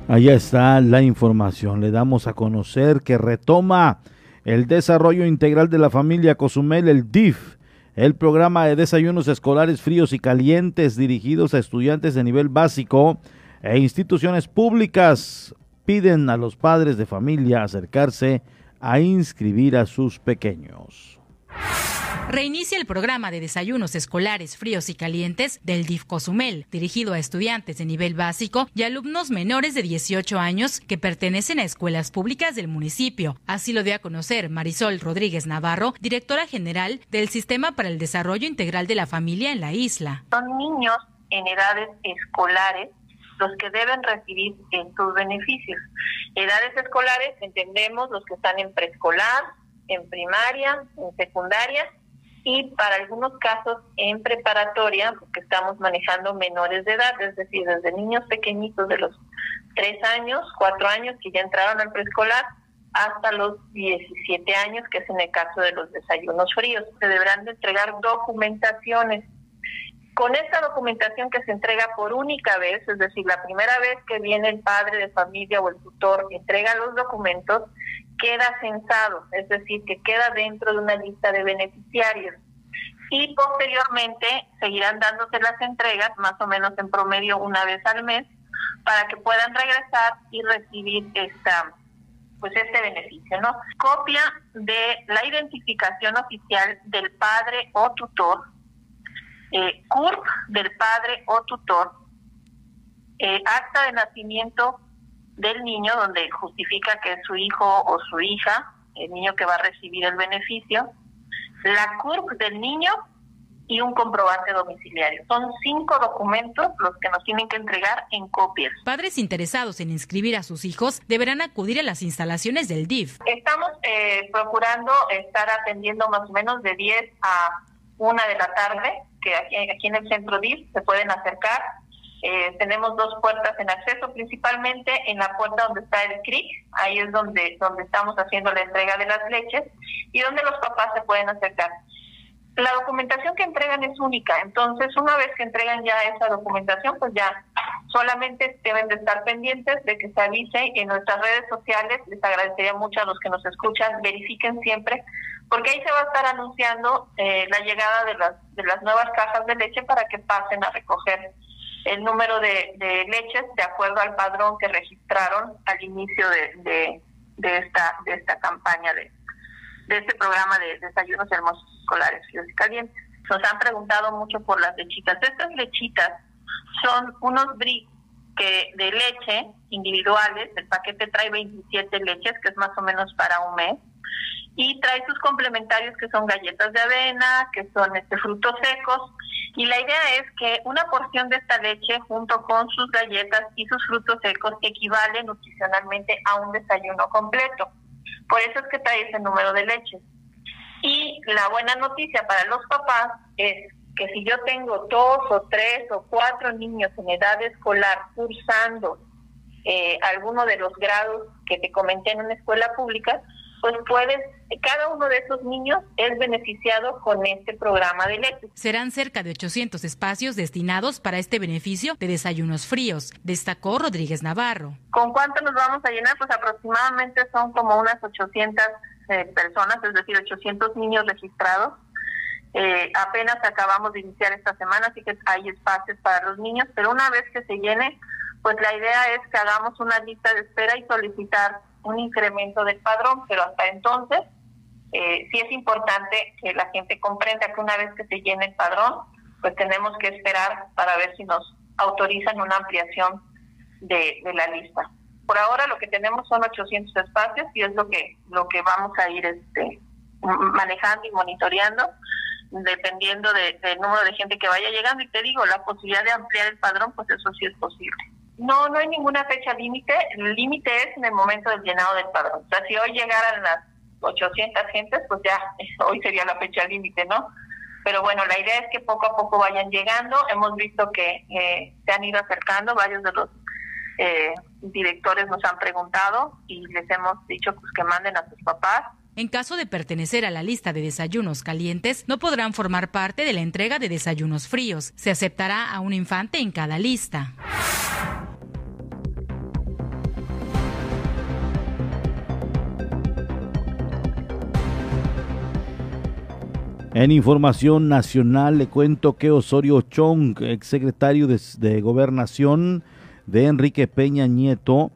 Allá está la información. Le damos a conocer que retoma el desarrollo integral de la familia Cozumel, el DIF, el programa de desayunos escolares fríos y calientes dirigidos a estudiantes de nivel básico e instituciones públicas. Piden a los padres de familia acercarse a inscribir a sus pequeños. Reinicia el programa de desayunos escolares fríos y calientes del DIF Cozumel, dirigido a estudiantes de nivel básico y alumnos menores de 18 años que pertenecen a escuelas públicas del municipio. Así lo dio a conocer Marisol Rodríguez Navarro, directora general del Sistema para el Desarrollo Integral de la Familia en la isla. Son niños en edades escolares los que deben recibir estos beneficios. Edades escolares, entendemos los que están en preescolar, en primaria, en secundaria y para algunos casos en preparatoria, porque estamos manejando menores de edad, es decir, desde niños pequeñitos de los 3 años, 4 años que ya entraron al preescolar, hasta los 17 años, que es en el caso de los desayunos fríos. Se deberán de entregar documentaciones. Con esta documentación que se entrega por única vez, es decir, la primera vez que viene el padre de familia o el tutor entrega los documentos, queda censado, es decir, que queda dentro de una lista de beneficiarios. Y posteriormente seguirán dándose las entregas, más o menos en promedio una vez al mes, para que puedan regresar y recibir esta pues este beneficio, ¿no? Copia de la identificación oficial del padre o tutor, eh, CURP del padre o tutor, eh, acta de nacimiento del niño donde justifica que es su hijo o su hija, el niño que va a recibir el beneficio, la CURP del niño y un comprobante domiciliario. Son cinco documentos los que nos tienen que entregar en copias. Padres interesados en inscribir a sus hijos deberán acudir a las instalaciones del DIF. Estamos eh, procurando estar atendiendo más o menos de 10 a 1 de la tarde, que aquí, aquí en el centro DIF se pueden acercar. Eh, tenemos dos puertas en acceso, principalmente en la puerta donde está el CRIC, ahí es donde, donde estamos haciendo la entrega de las leches y donde los papás se pueden acercar. La documentación que entregan es única, entonces una vez que entregan ya esa documentación, pues ya solamente deben de estar pendientes de que se avise en nuestras redes sociales. Les agradecería mucho a los que nos escuchan, verifiquen siempre, porque ahí se va a estar anunciando eh, la llegada de las, de las nuevas cajas de leche para que pasen a recoger el número de, leches de acuerdo al padrón que registraron al inicio de, de, esta, de esta campaña de, de este programa de desayunos hermosos escolares y calientes. Nos han preguntado mucho por las lechitas. Estas lechitas son unos bricks que de leche individuales, el paquete trae 27 leches, que es más o menos para un mes, y trae sus complementarios que son galletas de avena, que son este frutos secos, y la idea es que una porción de esta leche junto con sus galletas y sus frutos secos equivale nutricionalmente a un desayuno completo. Por eso es que trae ese número de leches. Y la buena noticia para los papás es que si yo tengo dos o tres o cuatro niños en edad escolar cursando eh, alguno de los grados que te comenté en una escuela pública, pues puedes, cada uno de esos niños es beneficiado con este programa de leche. Serán cerca de 800 espacios destinados para este beneficio de desayunos fríos, destacó Rodríguez Navarro. ¿Con cuánto nos vamos a llenar? Pues aproximadamente son como unas 800 eh, personas, es decir, 800 niños registrados. Eh, apenas acabamos de iniciar esta semana, así que hay espacios para los niños, pero una vez que se llene, pues la idea es que hagamos una lista de espera y solicitar un incremento del padrón, pero hasta entonces eh, sí es importante que la gente comprenda que una vez que se llene el padrón, pues tenemos que esperar para ver si nos autorizan una ampliación de, de la lista. Por ahora lo que tenemos son 800 espacios y es lo que lo que vamos a ir este manejando y monitoreando dependiendo del número de gente que vaya llegando. Y te digo la posibilidad de ampliar el padrón pues eso sí es posible no no hay ninguna fecha límite el límite es en el momento del llenado del padrón o sea si hoy llegaran las 800 gentes pues ya hoy sería la fecha límite no pero bueno la idea es que poco a poco vayan llegando hemos visto que eh, se han ido acercando varios de los eh, directores nos han preguntado y les hemos dicho pues, que manden a sus papás. En caso de pertenecer a la lista de desayunos calientes, no podrán formar parte de la entrega de desayunos fríos. Se aceptará a un infante en cada lista. En información nacional le cuento que Osorio Chong, exsecretario de, de Gobernación, de Enrique Peña Nieto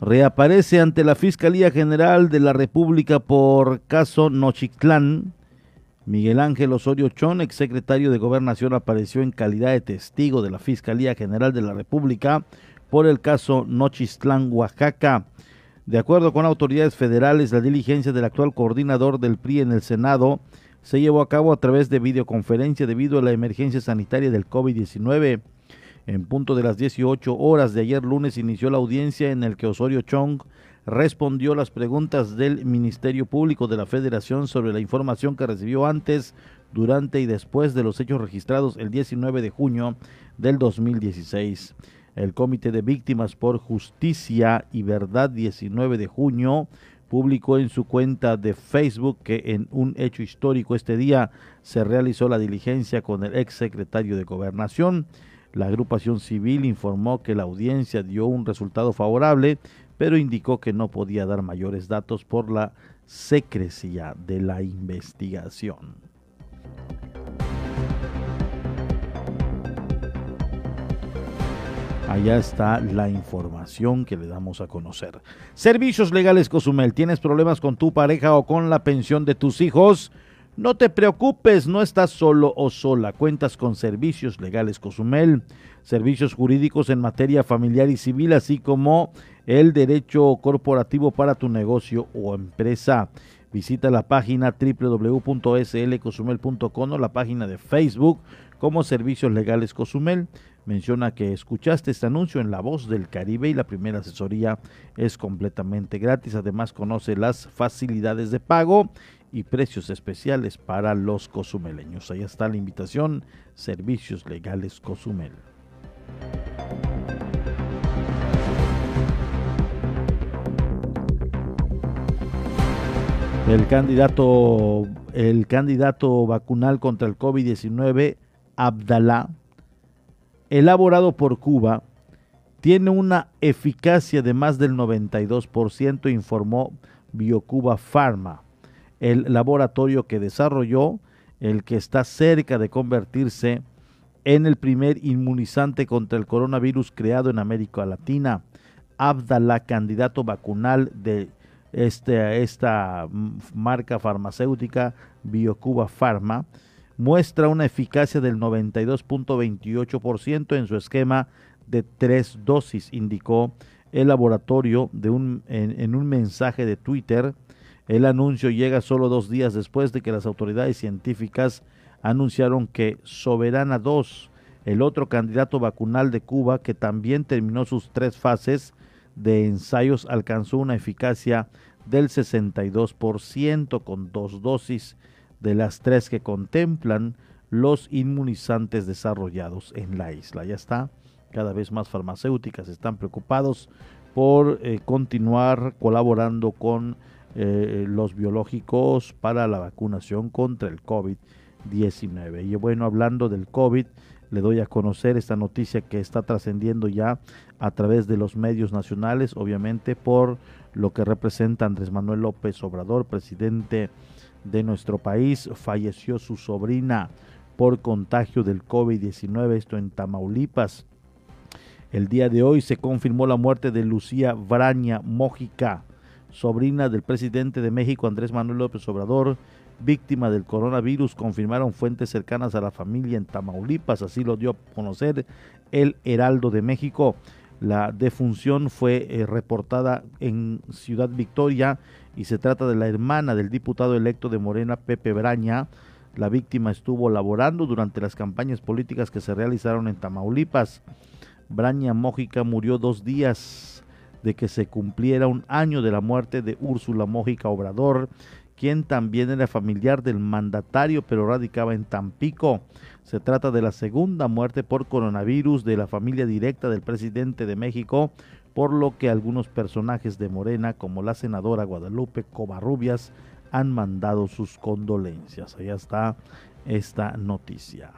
reaparece ante la Fiscalía General de la República por caso Nochictlán. Miguel Ángel Osorio Chón, exsecretario de Gobernación, apareció en calidad de testigo de la Fiscalía General de la República por el caso Nochistlán, Oaxaca. De acuerdo con autoridades federales, la diligencia del actual coordinador del PRI en el Senado se llevó a cabo a través de videoconferencia debido a la emergencia sanitaria del COVID-19. En punto de las 18 horas de ayer lunes inició la audiencia en el que Osorio Chong respondió las preguntas del Ministerio Público de la Federación sobre la información que recibió antes, durante y después de los hechos registrados el 19 de junio del 2016. El Comité de Víctimas por Justicia y Verdad 19 de junio publicó en su cuenta de Facebook que en un hecho histórico este día se realizó la diligencia con el ex secretario de Gobernación la agrupación civil informó que la audiencia dio un resultado favorable, pero indicó que no podía dar mayores datos por la secrecía de la investigación. Allá está la información que le damos a conocer. Servicios Legales Cozumel. ¿Tienes problemas con tu pareja o con la pensión de tus hijos? No te preocupes, no estás solo o sola. Cuentas con servicios legales Cozumel, servicios jurídicos en materia familiar y civil, así como el derecho corporativo para tu negocio o empresa. Visita la página www.slcosumel.com o la página de Facebook como Servicios Legales Cozumel. Menciona que escuchaste este anuncio en La Voz del Caribe y la primera asesoría es completamente gratis. Además conoce las facilidades de pago y precios especiales para los cozumeleños. Ahí está la invitación, Servicios Legales Cozumel. El candidato, el candidato vacunal contra el COVID-19, Abdalá, elaborado por Cuba, tiene una eficacia de más del 92%, informó BioCuba Pharma el laboratorio que desarrolló, el que está cerca de convertirse en el primer inmunizante contra el coronavirus creado en América Latina. Abdala, candidato vacunal de este, esta marca farmacéutica BioCuba Pharma, muestra una eficacia del 92.28% en su esquema de tres dosis, indicó el laboratorio de un, en un mensaje de Twitter. El anuncio llega solo dos días después de que las autoridades científicas anunciaron que Soberana 2, el otro candidato vacunal de Cuba que también terminó sus tres fases de ensayos, alcanzó una eficacia del 62% con dos dosis de las tres que contemplan los inmunizantes desarrollados en la isla. Ya está, cada vez más farmacéuticas están preocupados por eh, continuar colaborando con eh, los biológicos para la vacunación contra el COVID-19. Y bueno, hablando del COVID, le doy a conocer esta noticia que está trascendiendo ya a través de los medios nacionales, obviamente por lo que representa Andrés Manuel López Obrador, presidente de nuestro país. Falleció su sobrina por contagio del COVID-19, esto en Tamaulipas. El día de hoy se confirmó la muerte de Lucía Braña Mójica, sobrina del presidente de México Andrés Manuel López Obrador, víctima del coronavirus, confirmaron fuentes cercanas a la familia en Tamaulipas, así lo dio a conocer el Heraldo de México. La defunción fue eh, reportada en Ciudad Victoria y se trata de la hermana del diputado electo de Morena, Pepe Braña. La víctima estuvo laborando durante las campañas políticas que se realizaron en Tamaulipas. Braña Mójica murió dos días de que se cumpliera un año de la muerte de Úrsula Mójica Obrador, quien también era familiar del mandatario pero radicaba en Tampico. Se trata de la segunda muerte por coronavirus de la familia directa del presidente de México, por lo que algunos personajes de Morena, como la senadora Guadalupe Covarrubias, han mandado sus condolencias. Allá está esta noticia.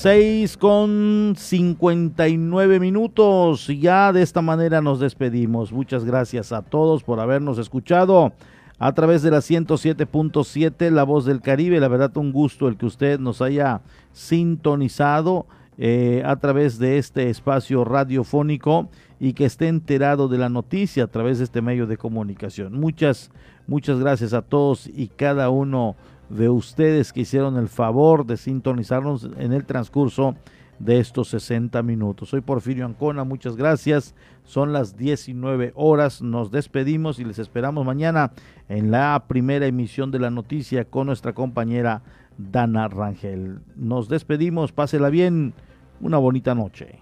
6 con 59 minutos. Ya de esta manera nos despedimos. Muchas gracias a todos por habernos escuchado a través de la 107.7 La Voz del Caribe. La verdad, un gusto el que usted nos haya sintonizado eh, a través de este espacio radiofónico y que esté enterado de la noticia a través de este medio de comunicación. Muchas, muchas gracias a todos y cada uno de ustedes que hicieron el favor de sintonizarnos en el transcurso de estos 60 minutos. Soy Porfirio Ancona, muchas gracias. Son las 19 horas, nos despedimos y les esperamos mañana en la primera emisión de la noticia con nuestra compañera Dana Rangel. Nos despedimos, pásela bien, una bonita noche.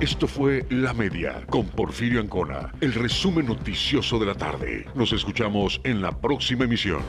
Esto fue La Media con Porfirio Ancona, el resumen noticioso de la tarde. Nos escuchamos en la próxima emisión.